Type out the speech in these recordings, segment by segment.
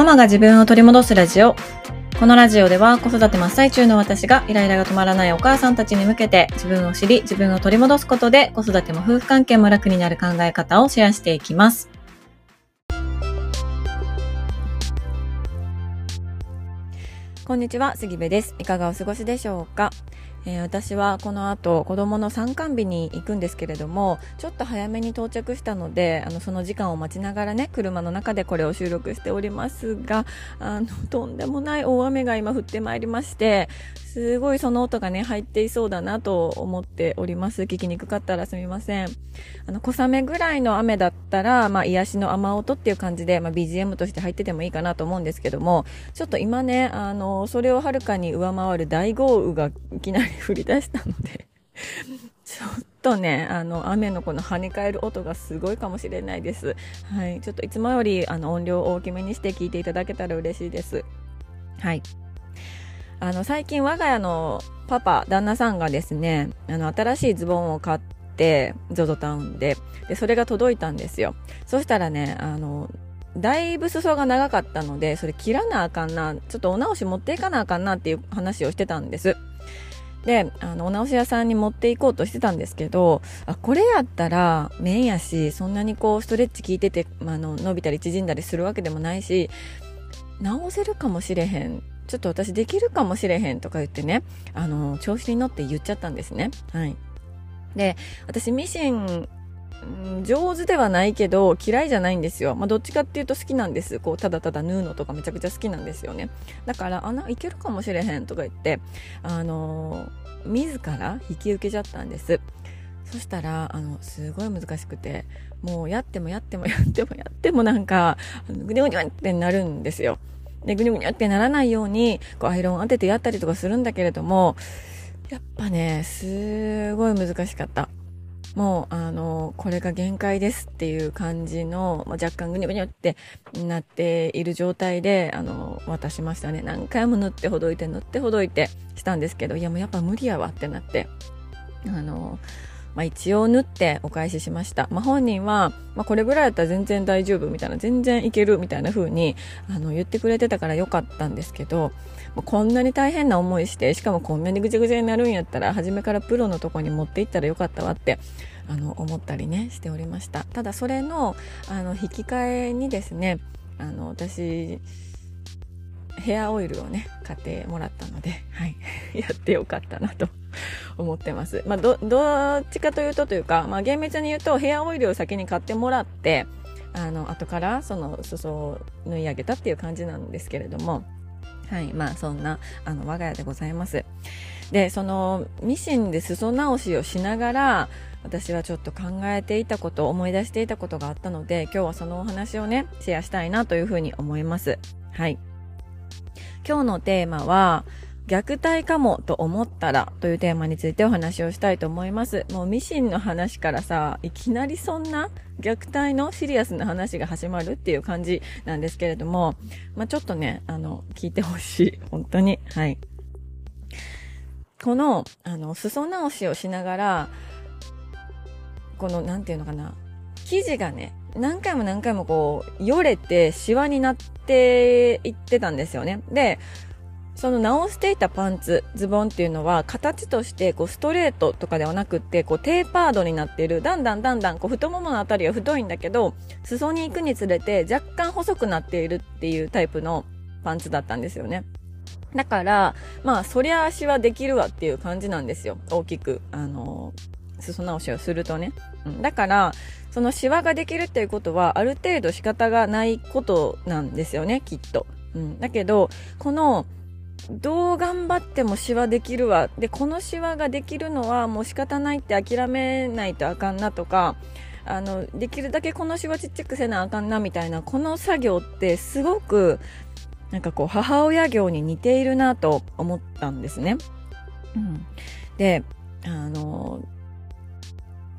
ママが自分を取り戻すラジオ。このラジオでは子育て真っ最中の私がイライラが止まらないお母さんたちに向けて自分を知り自分を取り戻すことで子育ても夫婦関係も楽になる考え方をシェアしていきます。こんにちは、杉部です。いかがお過ごしでしょうか？えー、私はこの後子供の参観日に行くんですけれどもちょっと早めに到着したのであのその時間を待ちながらね車の中でこれを収録しておりますがあのとんでもない大雨が今降ってまいりましてすごいその音がね、入っていそうだなと思っております。聞きにくかったらすみません。あの、小雨ぐらいの雨だったら、まあ、癒しの雨音っていう感じで、まあ、BGM として入っててもいいかなと思うんですけども、ちょっと今ね、あの、それをはるかに上回る大豪雨がいきなり降り出したので ちょっとね、あの、雨のこの跳ね返る音がすごいかもしれないです。はい。ちょっといつもより、あの、音量を大きめにして聞いていただけたら嬉しいです。はい。あの、最近我が家のパパ、旦那さんがですね、あの、新しいズボンを買って、ZOZO タウンで、で、それが届いたんですよ。そしたらね、あの、だいぶ裾が長かったので、それ切らなあかんな、ちょっとお直し持っていかなあかんなっていう話をしてたんです。で、あの、お直し屋さんに持っていこうとしてたんですけど、あ、これやったら、面やし、そんなにこう、ストレッチ効いてて、まあ、の、伸びたり縮んだりするわけでもないし、直せるかもしれへんちょっと私できるかもしれへんとか言ってね、あの、調子に乗って言っちゃったんですね。はい。で、私ミシン、上手ではないけど嫌いじゃないんですよ。まあ、どっちかっていうと好きなんです。こう、ただただ縫うのとかめちゃくちゃ好きなんですよね。だから、あ、な、いけるかもしれへんとか言って、あのー、自ら引き受けちゃったんです。そしたら、あの、すごい難しくて、もうやってもやってもやってもやってもなんか、ぐにゅぐにゅってなるんですよ。で、ぐにゅぐにゅってならないように、こう、アイロン当ててやったりとかするんだけれども、やっぱね、すごい難しかった。もう、あの、これが限界ですっていう感じの、まあ、若干ぐにゅぐにゅってなっている状態で、あの、渡しましたね。何回も塗ってほどいて、塗ってほどいてしたんですけど、いやもうやっぱ無理やわってなって、あの、まあ、一応縫ってお返ししました。まあ、本人は、まあ、これぐらいだったら全然大丈夫みたいな、全然いけるみたいな風に、あの、言ってくれてたからよかったんですけど、まあ、こんなに大変な思いして、しかもこんなにぐちゃぐちゃになるんやったら、初めからプロのとこに持っていったらよかったわって、あの、思ったりね、しておりました。ただ、それの、あの、引き換えにですね、あの、私、ヘアオイルをね、買ってもらったので、はい、やってよかったなと 思ってます。まあ、ど、どっちかというとというか、まあ、厳密に言うとヘアオイルを先に買ってもらって、あの、後からその裾を縫い上げたっていう感じなんですけれども、はい、まあ、そんな、あの、我が家でございます。で、その、ミシンで裾直しをしながら、私はちょっと考えていたこと、思い出していたことがあったので、今日はそのお話をね、シェアしたいなというふうに思います。はい。今日のテーマは、虐待かもと思ったらというテーマについてお話をしたいと思います。もうミシンの話からさ、いきなりそんな虐待のシリアスな話が始まるっていう感じなんですけれども、まあ、ちょっとね、あの、聞いてほしい。本当に。はい。この、あの、裾直しをしながら、この、なんていうのかな、生地がね、何回も何回もこう、よれて、シワになっていってたんですよね。で、その直していたパンツ、ズボンっていうのは形としてこうストレートとかではなくってこうテーパードになっている。だんだんだんだんこう太もものあたりは太いんだけど、裾に行くにつれて若干細くなっているっていうタイプのパンツだったんですよね。だから、まあそりゃ足はできるわっていう感じなんですよ。大きく、あの裾直しをするとね。うん、だから、そのシワができるっていうことはある程度仕方がないことなんですよね、きっと。うん、だけど、このどう頑張ってもシワできるわ。で、このシワができるのはもう仕方ないって諦めないとあかんなとか、あの、できるだけこのシワちっちゃくせなあかんなみたいな、この作業ってすごく、なんかこう、母親業に似ているなと思ったんですね。うん。で、あの、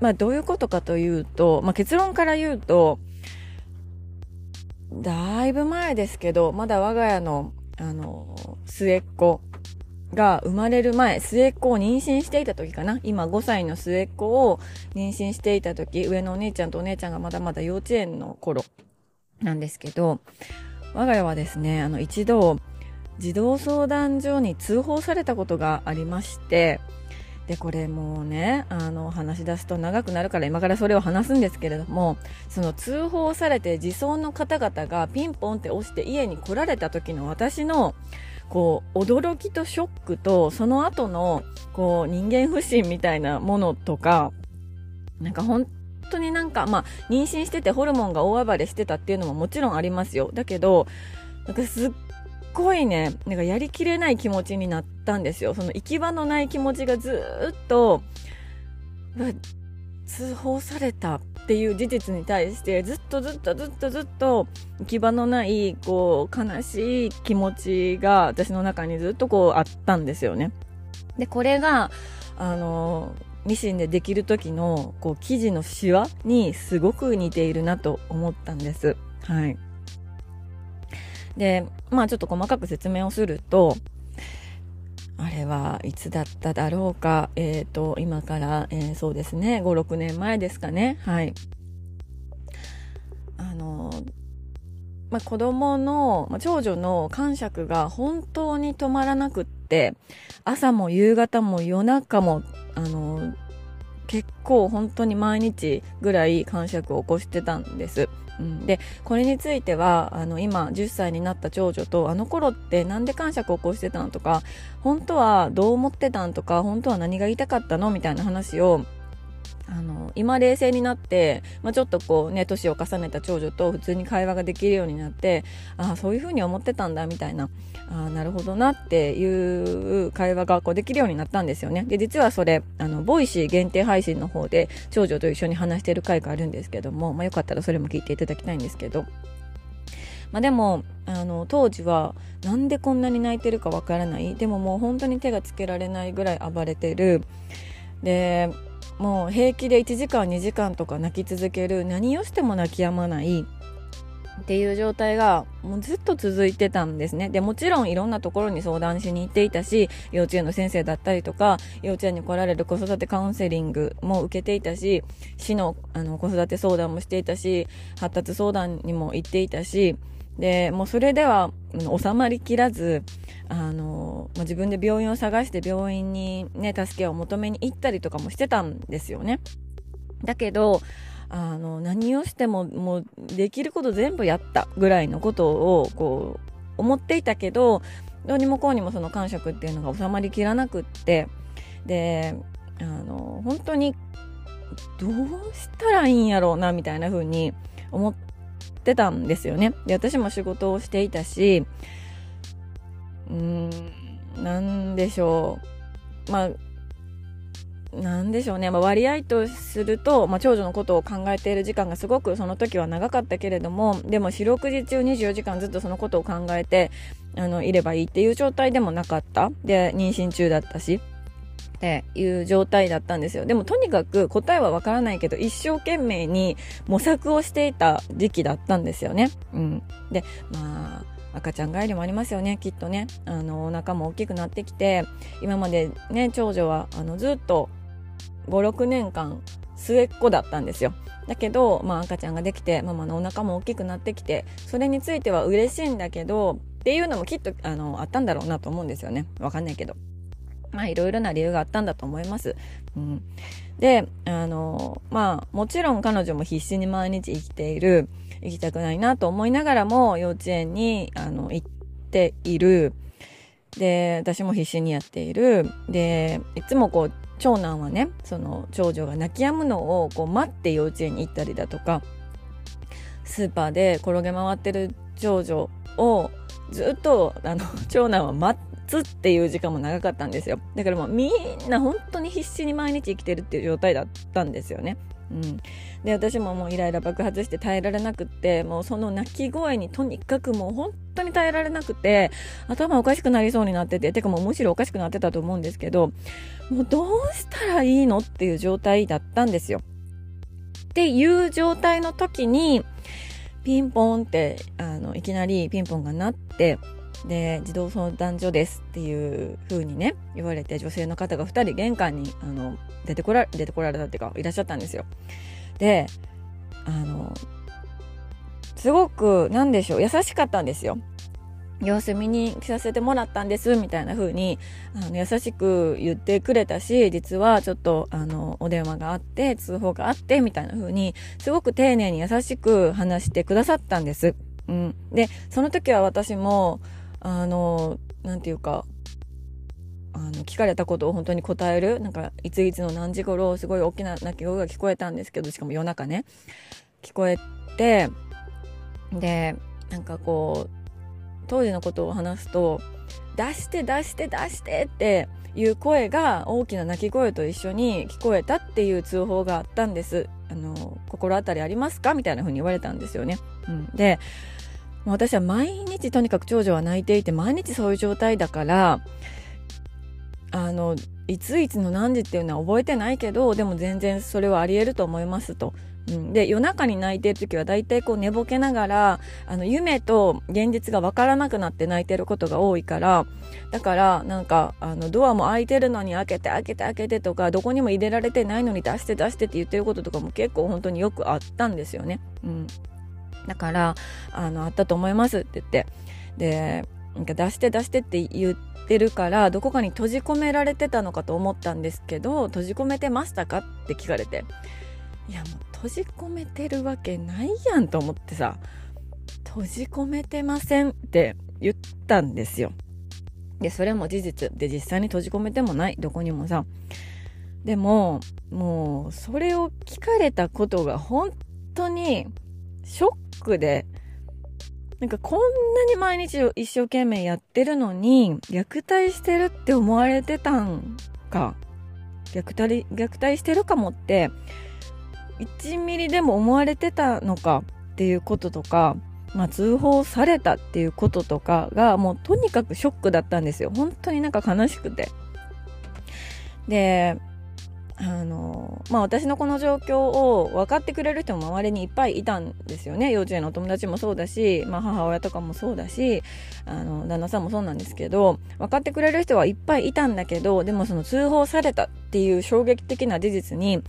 まあどういうことかというと、まあ結論から言うと、だいぶ前ですけど、まだ我が家のあの、末っ子が生まれる前、末っ子を妊娠していた時かな。今5歳の末っ子を妊娠していた時、上のお姉ちゃんとお姉ちゃんがまだまだ幼稚園の頃なんですけど、我が家はですねあの一度児童相談所に通報されたことがありましてでこれもうねあの話し出すと長くなるから今からそれを話すんですけれどもその通報されて自走の方々がピンポンって押して家に来られた時の私のこう驚きとショックとその後のこう人間不信みたいなものとかなんか本当になんかまあ妊娠しててホルモンが大暴れしてたっていうのももちろんありますよ。だけどなんかすっごいねなんかやりきれない気持ちになったんですよその行き場のない気持ちがずっと通報されたっていう事実に対してずっとずっとずっとずっと行き場のないこう悲しい気持ちが私の中にずっとこうあったんですよね。でこれがあのミシンでできる時のこう生地のシワにすごく似ているなと思ったんです。はい。で、まあちょっと細かく説明をすると、あれはいつだっただろうか、えっ、ー、と、今から、えー、そうですね、5、6年前ですかね、はい。あの、まあ、子供の、まあ、長女の感触が本当に止まらなくって、朝も夕方も夜中も、あの、結構本当に毎日ぐらい感触を起こしてたんです。うん、でこれについてはあの今10歳になった長女とあの頃って何で感触を起こしてたのとか本当はどう思ってたんとか本当は何が言いたかったのみたいな話をあの今冷静になって、まあ、ちょっとこうね年を重ねた長女と普通に会話ができるようになってああそういうふうに思ってたんだみたいなあなるほどなっていう会話がこうできるようになったんですよね。で実はそれあの Voicy 限定配信の方で長女と一緒に話している回があるんですけども、まあ、よかったらそれも聞いていただきたいんですけど。まあ、でもあの当時はなんでこんなに泣いてるかわからない。でももう本当に手がつけられないぐらい暴れてる。でもう平気で1時間2時間とか泣き続ける何をしても泣き止まないっていう状態がもうずっと続いてたんですね。で、もちろんいろんなところに相談しに行っていたし、幼稚園の先生だったりとか、幼稚園に来られる子育てカウンセリングも受けていたし、市のあの子育て相談もしていたし、発達相談にも行っていたし、で、もうそれでは収まりきらず、あの、まあ、自分で病院を探して病院にね、助けを求めに行ったりとかもしてたんですよね。だけど、あの、何をしてももうできること全部やったぐらいのことをこう思っていたけど、どうにもこうにもその感触っていうのが収まりきらなくって、で、あの、本当にどうしたらいいんやろうなみたいな風に思ってたんですよね。で、私も仕事をしていたし、うーん、なんでしょう。まあ、なんでしょうね、まあ、割合とすると、まあ、長女のことを考えている時間がすごくその時は長かったけれどもでも四六時中24時間ずっとそのことを考えてあのいればいいっていう状態でもなかったで妊娠中だったしっていう状態だったんですよ。でもとにかく答えはわからないけど一生懸命に模索をしていた時期だったんですよね。うん、でまあ赤ちゃん帰りもありますよね。きっとね。あのお腹も大きくなってきて今までね長女はあのずっと56年間末っ子だったんですよ。だけど、まあ、赤ちゃんができてママのお腹も大きくなってきてそれについては嬉しいんだけどっていうのもきっとあのあったんだろうなと思うんですよね。わかんないけど。まあいろいろな理由があったんだと思います。うん、で、あの、まあもちろん彼女も必死に毎日生きている、行きたくないなと思いながらも幼稚園にあの行っている。で、私も必死にやっている。で、いつもこう、長男はね、その長女が泣き止むのをこう待って幼稚園に行ったりだとか、スーパーで転げ回ってる長女をずっとあの長男は待ってっていう時間も長かったんですよ。だからもうみんな本当に必死に毎日生きてるっていう状態だったんですよね。うん、で私ももうイライラ爆発して耐えられなくってもうその泣き声にとにかくもう本当に耐えられなくて頭おかしくなりそうになってててかもうむしろおかしくなってたと思うんですけどもうどうしたらいいのっていう状態だったんですよ。っていう状態の時にピンポンってあのいきなりピンポンが鳴ってで児童相談所ですっていう風にね言われて女性の方が2人玄関にあの出てこら出てこられたっていうかいらっしゃったんですよ。であのすごくなんでしょう優しかったんですよ。様子見に来させてもらったんですみたいな風にあの優しく言ってくれたし実はちょっとあのお電話があって通報があってみたいな風にすごく丁寧に優しく話してくださったんです。うん、でその時は私もあのなんていうかあの聞かれたことを本当に答えるなんかいついつの何時頃すごい大きな鳴き声が聞こえたんですけどしかも夜中ね。聞こえてでなんかこう当時のことを話すと出して出して出してっていう声が大きな鳴き声と一緒に聞こえたっていう通報があったんです。あの心当たりありますか？みたいな風に言われたんですよね、うん、で私は毎日とにかく長女は泣いていて毎日そういう状態だからあのいついつの何時っていうのは覚えてないけどでも全然それはありえると思いますと。うん、で夜中に泣いてる時は大体こう寝ぼけながらあの夢と現実が分からなくなって泣いてることが多いからだからなんかあのドアも開いてるのに開けて開けて開けてとかどこにも入れられてないのに出して出してって言ってることとかも結構本当によくあったんですよね。うん、だからあのあったと思いますって言って。でなんか出して出してって言ってるからどこかに閉じ込められてたのかと思ったんですけど閉じ込めてましたかって聞かれて。いやもう閉じ込めてるわけないやんと思ってさ。閉じ込めてませんって言ったんですよ。でそれも事実。で実際に閉じ込めてもない。どこにもさ。でももうそれを聞かれたことが本当にショックックで。なんかこんなに毎日一生懸命やってるのに虐待してるって思われてたんか。虐待虐待してるかもって1ミリでも思われてたのかっていうこととか、まあ、通報されたっていうこととかがもうとにかくショックだったんですよ。本当になんか悲しくて。であのまあ私のこの状況を分かってくれる人も周りにいっぱいいたんですよね幼稚園のお友達もそうだし、まあ、母親とかもそうだしあの旦那さんもそうなんですけど分かってくれる人はいっぱいいたんだけどでもその通報されたっていう衝撃的な事実に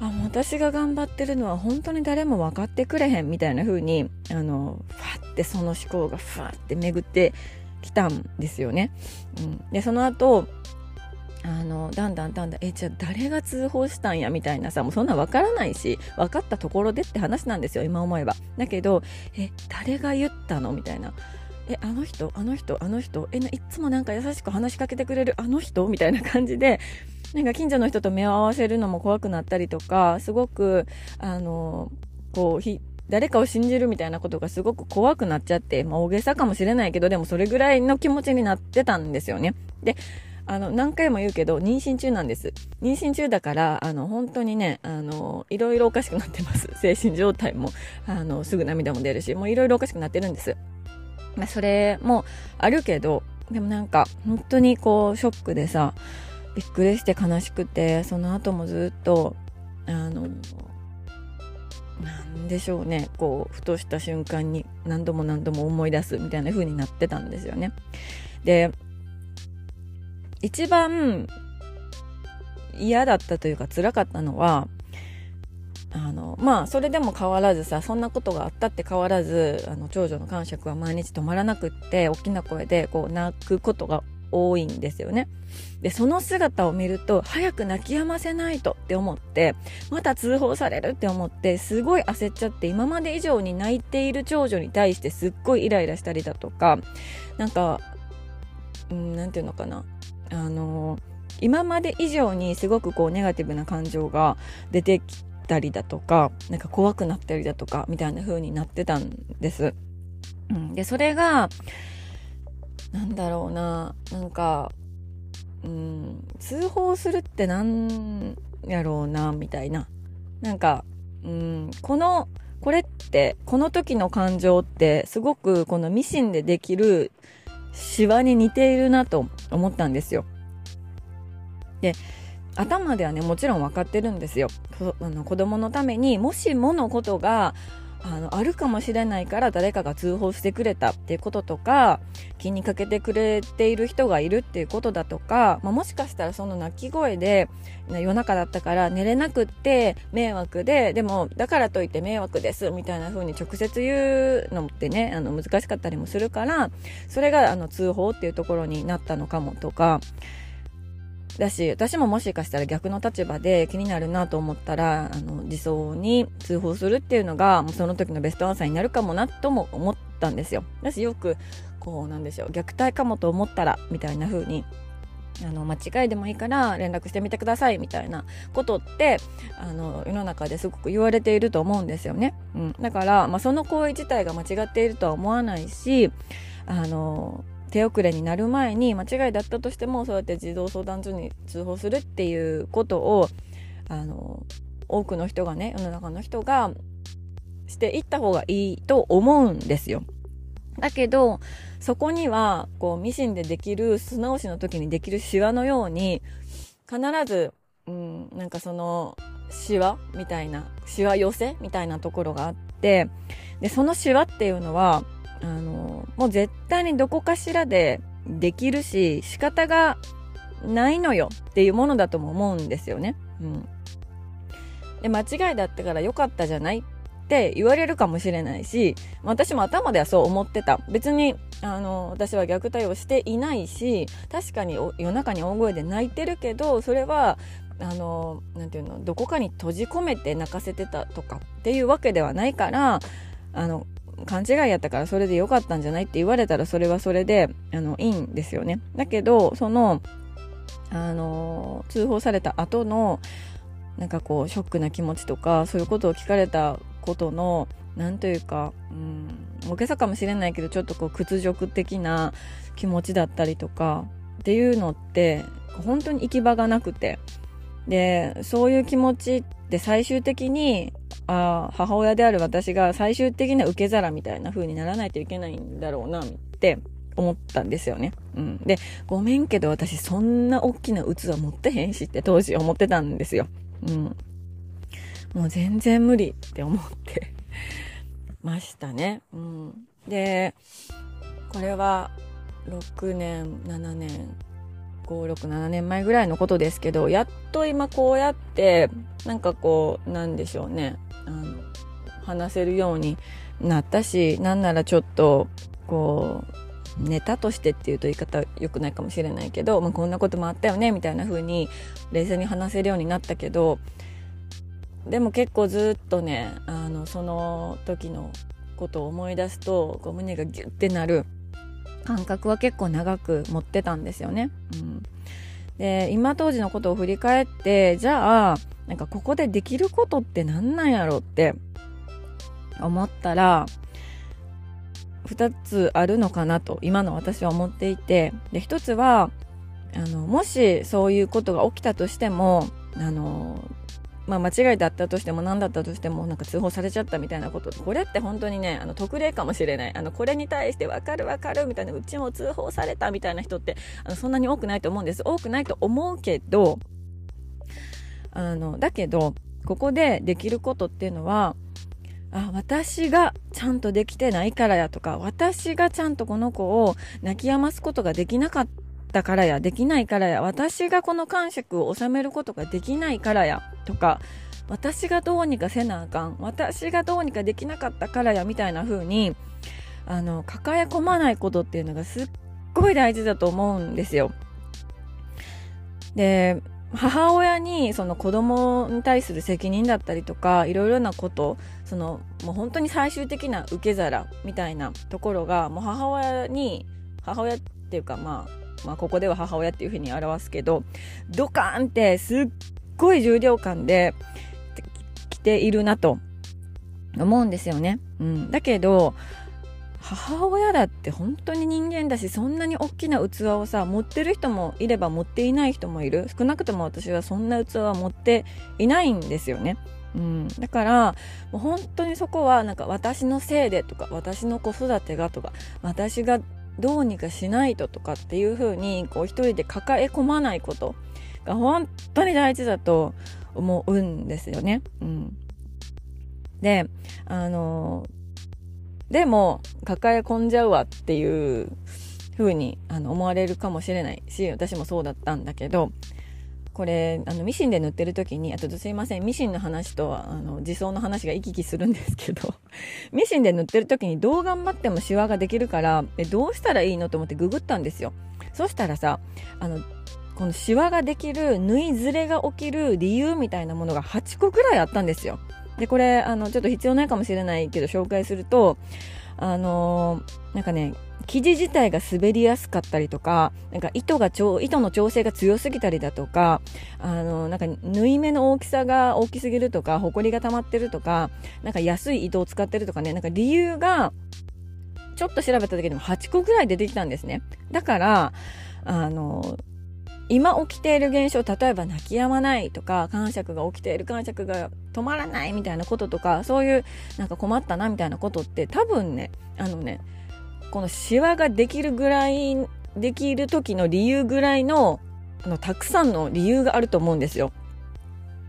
あ私が頑張ってるのは本当に誰も分かってくれへんみたいな風にあのファってその思考がファって巡ってきたんですよね。うん、でその後あのだんだんだんだんえじゃあ誰が通報したんやみたいなさもうそんな分からないし分かったところでって話なんですよ今思えば。だけどえ誰が言ったのみたいな。えあの人あの人あの人えいつもなんか優しく話しかけてくれるあの人？みたいな感じでなんか近所の人と目を合わせるのも怖くなったりとかすごくあのこうひ誰かを信じるみたいなことがすごく怖くなっちゃって、まあ、大げさかもしれないけどでもそれぐらいの気持ちになってたんですよね。であの何回も言うけど妊娠中なんです。妊娠中だからあの本当にねあのいろいろおかしくなってます。精神状態も。あのすぐ涙も出るしもういろいろおかしくなってるんです、まあ、それもあるけどでもなんか本当にこうショックでさびっくりして悲しくてその後もずっとあのなんでしょうね。こうふとした瞬間に何度も何度も思い出すみたいな風になってたんですよね。で一番嫌だったというか辛かったのはあのまあそれでも変わらずさそんなことがあったって変わらずあの長女の感触は毎日止まらなくって大きな声でこう泣くことが多いんですよね。で、その姿を見ると、早く泣き止ませないとって思って、また通報されるって思って、すごい焦っちゃって、今まで以上に泣いている長女に対してすっごいイライラしたりだとか、なんか、うん、なんていうのかな。あの今まで以上にすごくこうネガティブな感情が出てきたりだとか、なんか怖くなったりだとか、みたいな風になってたんです。うん、で、それが、なんだろうななんかうん通報するってなんやろうなみたいななんかうんこのこれってこの時の感情ってすごくこのミシンでできるシワに似ているなと思ったんですよ。で頭ではねもちろん分かってるんですよ。あの子供のためにもしものことがあのあるかもしれないから誰かが通報してくれたっていうこととか気にかけてくれている人がいるっていうことだとか、まあ、もしかしたらその泣き声で夜中だったから寝れなくって迷惑ででもだからといって迷惑ですみたいな風に直接言うのってねあの難しかったりもするからそれがあの通報っていうところになったのかもとか。だし、私ももしかしたら逆の立場で気になるなと思ったら、あの、自走に通報するっていうのが、その時のベストアンサーになるかもなとも思ったんですよ。だし、よく、こう、なんでしょう、虐待かもと思ったら、みたいな風に、あの、間違いでもいいから連絡してみてください、みたいなことって、あの、世の中ですごく言われていると思うんですよね。うん。だから、まあ、その行為自体が間違っているとは思わないし、あの、手遅れになる前に間違いだったとしてもそうやって児童相談所に通報するっていうことをあの多くの人がね世の中の人がしていった方がいいと思うんですよ。だけどそこにはこうミシンでできる素直しの時にできるシワのように必ず、うん、なんかそのシワみたいなシワ寄せみたいなところがあってでそのシワっていうのはあのもう絶対にどこかしらでできるし仕方がないのよっていうものだとも思うんですよね。うん、で間違いだったから良かったじゃないって言われるかもしれないし私も頭ではそう思ってた別にあの私は虐待をしていないし確かに夜中に大声で泣いてるけどそれはあのなていうのどこかに閉じ込めて泣かせてたとかっていうわけではないからあの勘違いやったからそれで良かったんじゃないって言われたらそれはそれであのいいんですよね。だけどそのあの通報された後のなんかこうショックな気持ちとかそういうことを聞かれたことの何というか、うん、大げさかもしれないけどちょっとこう屈辱的な気持ちだったりとかっていうのって本当に行き場がなくてでそういう気持ちって最終的にあ母親である私が最終的な受け皿みたいな風にならないといけないんだろうなって思ったんですよね。うん。で、ごめんけど私そんな大きな器持ってへんしって当時思ってたんですよ。うん。もう全然無理って思って ましたね。うん。で、これは6年、7年、5、6、7年前ぐらいのことですけど、やっと今こうやって、なんかこう、なんでしょうね。あの話せるようになったしなんならちょっとこうネタとしてっていうと言い方良くないかもしれないけど、まあ、こんなこともあったよねみたいな風に冷静に話せるようになったけどでも結構ずっとねあのその時のことを思い出すとこう胸がギュッてなる感覚は結構長く持ってたんですよね。うん、で今当時のことを振り返ってじゃあなんかここでできることって何なんやろって思ったら2つあるのかなと今の私は思っていて。で1つはあのもしそういうことが起きたとしてもあのまあ、間違いだったとしても何だったとしてもなんか通報されちゃったみたいなこと。これって本当にねあの特例かもしれない。あのこれに対して分かる分かるみたいなうちも通報されたみたいな人ってあのそんなに多くないと思うんです。多くないと思うけどあのだけどここでできることっていうのはあ私がちゃんとできてないからやとか私がちゃんとこの子を泣き止ますことができなかったからやできないからや私がこの感触を収めることができないからやとか私がどうにかせなあかん私がどうにかできなかったからやみたいな風にあの抱え込まないことっていうのがすっごい大事だと思うんですよ。で母親にその子供に対する責任だったりとかいろいろなことそのもう本当に最終的な受け皿みたいなところがもう母親に母親っていうかまあまあここでは母親っていうふうに表すけどドカーンってすっごい重量感で来ているなと思うんですよね。うん、だけど母親だって本当に人間だしそんなに大きな器をさ持ってる人もいれば持っていない人もいる少なくとも私はそんな器は持っていないんですよね。うん、だからもう本当にそこはなんか私のせいでとか私の子育てがとか私がどうにかしないととかっていう風にこう一人で抱え込まないことが本当に大事だと思うんですよね。うん、で、あの、でも、抱え込んじゃうわっていう風にあの思われるかもしれないし、私もそうだったんだけど、これあのミシンで塗ってる時にあとすいませんミシンの話とあの自走の話が行き来するんですけど ミシンで塗ってる時にどう頑張ってもシワができるからえどうしたらいいのと思ってググったんですよそしたらさあのこのシワができる縫いずれが起きる理由みたいなものが8個くらいあったんですよでこれあのちょっと必要ないかもしれないけど紹介するとあのー、なんかね生地自体が滑りやすかったりとか、なんか糸が糸の調整が強すぎたりだとか、あの、なんか縫い目の大きさが大きすぎるとか、埃が溜まってるとか、なんか安い糸を使ってるとかね、なんか理由が、ちょっと調べただけでも8個ぐらい出てきたんですね。だから、あの、今起きている現象、例えば泣き止まないとか、感触が起きている、感触が止まらないみたいなこととか、そういうなんか困ったなみたいなことって多分ね、あのね、このシワができるぐらいできる時の理由ぐらいのあのたくさんの理由があると思うんですよ。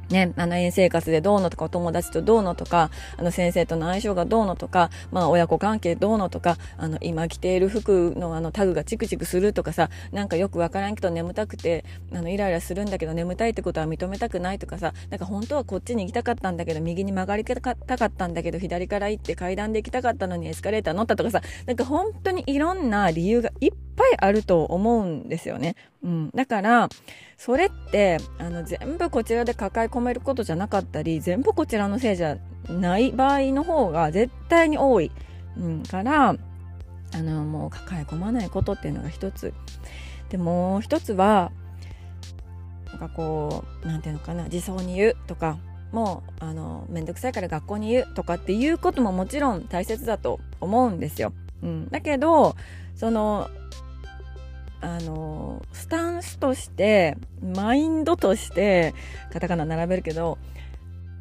ね、あの、園生活でどうのとか、お友達とどうのとか、あの、先生との相性がどうのとか、まあ、親子関係どうのとか、あの、今着ている服のあの、タグがチクチクするとかさ、なんかよくわからんけど眠たくて、あの、イライラするんだけど眠たいってことは認めたくないとかさ、なんか本当はこっちに行きたかったんだけど、右に曲がりたかったんだけど、左から行って階段で行きたかったのにエスカレーター乗ったとかさ、なんか本当にいろんな理由がいっぱいぱいあると思うんですよね。うん。だから、それって、あの、全部こちらで抱え込めることじゃなかったり、全部こちらのせいじゃない場合の方が絶対に多い。うん。から、あの、もう抱え込まないことっていうのが一つ。で、もう一つは、なんかこう、なんていうのかな、自走に言うとか、もう、あの、めんどくさいから学校に言うとかっていうことももちろん大切だと思うんですよ。うん。だけど、その、あの、スタンスとして、マインドとして、カタカナ並べるけど、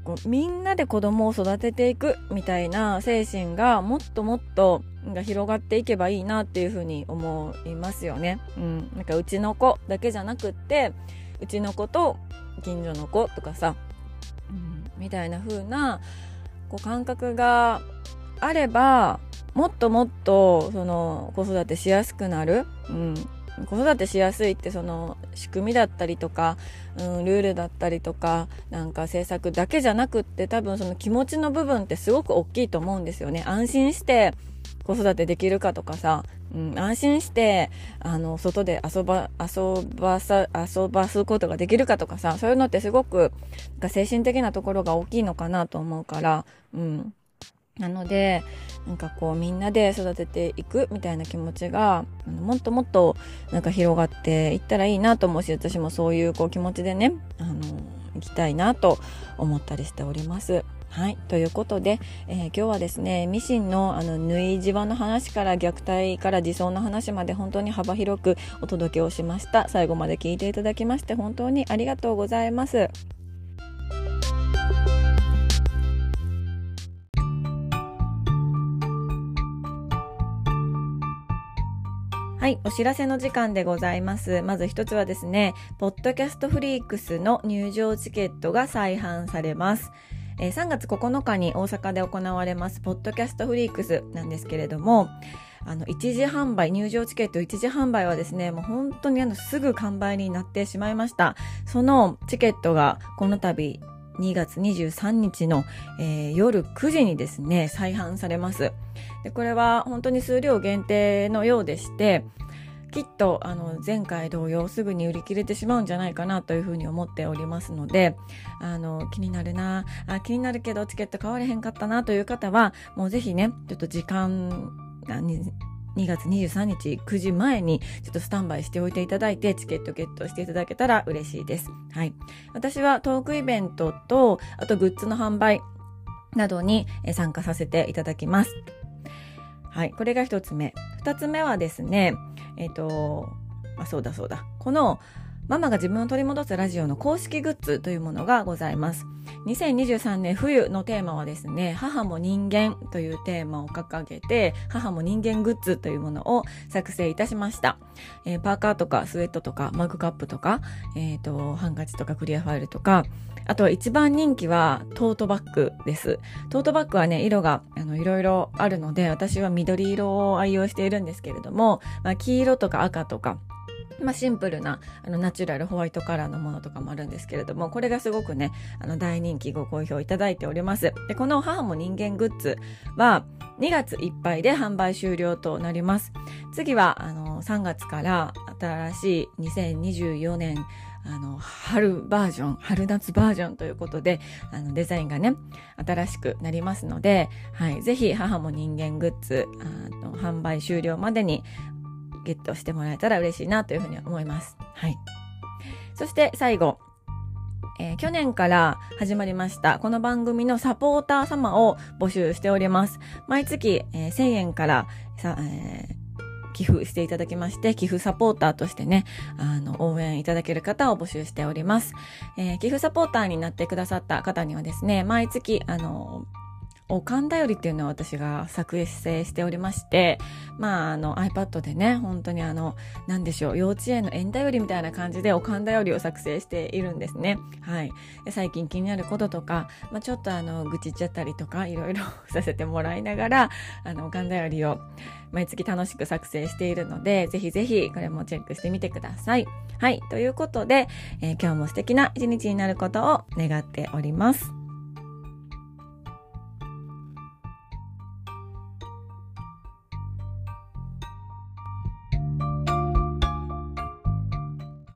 こうみんなで子供を育てていくみたいな精神がもっともっと広がっていけばいいなっていうふうに思いますよね。うん。なんかうちの子だけじゃなくって、うちの子と近所の子とかさ、うん、みたいな風なこう感覚があれば、もっともっとその子育てしやすくなる。うん。子育てしやすいってその仕組みだったりとか、うん、ルールだったりとかなんか政策だけじゃなくって多分その気持ちの部分ってすごく大きいと思うんですよね。安心して子育てできるかとかさ、うん、安心してあの外で遊ば遊ばさ遊ばすことができるかとかさそういうのってすごく精神的なところが大きいのかなと思うから、うん、なのでなんかこうみんなで育てていくみたいな気持ちがもっともっとなんか広がっていったらいいなと思うし私もそういうこう気持ちでねあの行きたいなと思ったりしております。はい。ということで、えー、今日はですね、ミシンのあの縫いじわの話から虐待から自走の話まで本当に幅広くお届けをしました。最後まで聞いていただきまして本当にありがとうございます。はい、お知らせの時間でございます。まず一つはですね、ポッドキャストフリークスの入場チケットが再販されます。えー、3月9日に大阪で行われます、ポッドキャストフリークスなんですけれども、あの、一時販売、入場チケット一時販売はですね、もう本当にあの、すぐ完売になってしまいました。そのチケットがこの度、2月23日の、えー、夜9時にですね、再販されます。でこれは本当に数量限定のようでして、きっとあの前回同様すぐに売り切れてしまうんじゃないかなというふうに思っておりますのであの気になるなあ気になるけどチケット買われへんかったなという方はもうぜひねちょっと時間2月23日9時前にちょっとスタンバイしておいていただいてチケットゲットしていただけたら嬉しいです。はい。私はトークイベントと、あとグッズの販売などに参加させていただきます。はい。これが一つ目。二つ目はですね、えっ、ー、と、あ、そうだそうだ。このママが自分を取り戻すラジオの公式グッズというものがございます。2023年冬のテーマはですね、母も人間というテーマを掲げて、母も人間グッズというものを作成いたしました。えー、パーカーとかスウェットとかマグカップとか、えっ、ー、と、ハンカチとかクリアファイルとか、あと一番人気はトートバッグです。トートバッグはね、色があのいろいろあるので、私は緑色を愛用しているんですけれども、まあ、黄色とか赤とか、まあ、シンプルなあのナチュラルホワイトカラーのものとかもあるんですけれども、これがすごくね、あの大人気ご好評いただいております。で、この母も人間グッズは2月いっぱいで販売終了となります。次はあの3月から新しい2024年あの春バージョン春夏バージョンということであのデザインがね新しくなりますので、はい、ぜひ母も人間グッズあの販売終了までにゲットしてもらえたら嬉しいなというふうに思います。はい。そして最後、えー、去年から始まりましたこの番組のサポーター様を募集しております。毎月、えー、1000円からさ、えー寄付していただきまして、寄付サポーターとしてね、あの、応援いただける方を募集しております。えー、寄付サポーターになってくださった方にはですね、毎月、あの、おかんだよりっていうのを私が作成しておりまして、まあ、あの iPad でね、本当にあの、なんでしょう、幼稚園の縁だよりみたいな感じでおかんだよりを作成しているんですね。はい。最近気になることとか、まあ、ちょっとあの、愚痴っちゃったりとか、いろいろ させてもらいながら、あの、おかんだよりを毎月楽しく作成しているので、ぜひぜひこれもチェックしてみてください。はい。ということで、えー、今日も素敵な一日になることを願っております。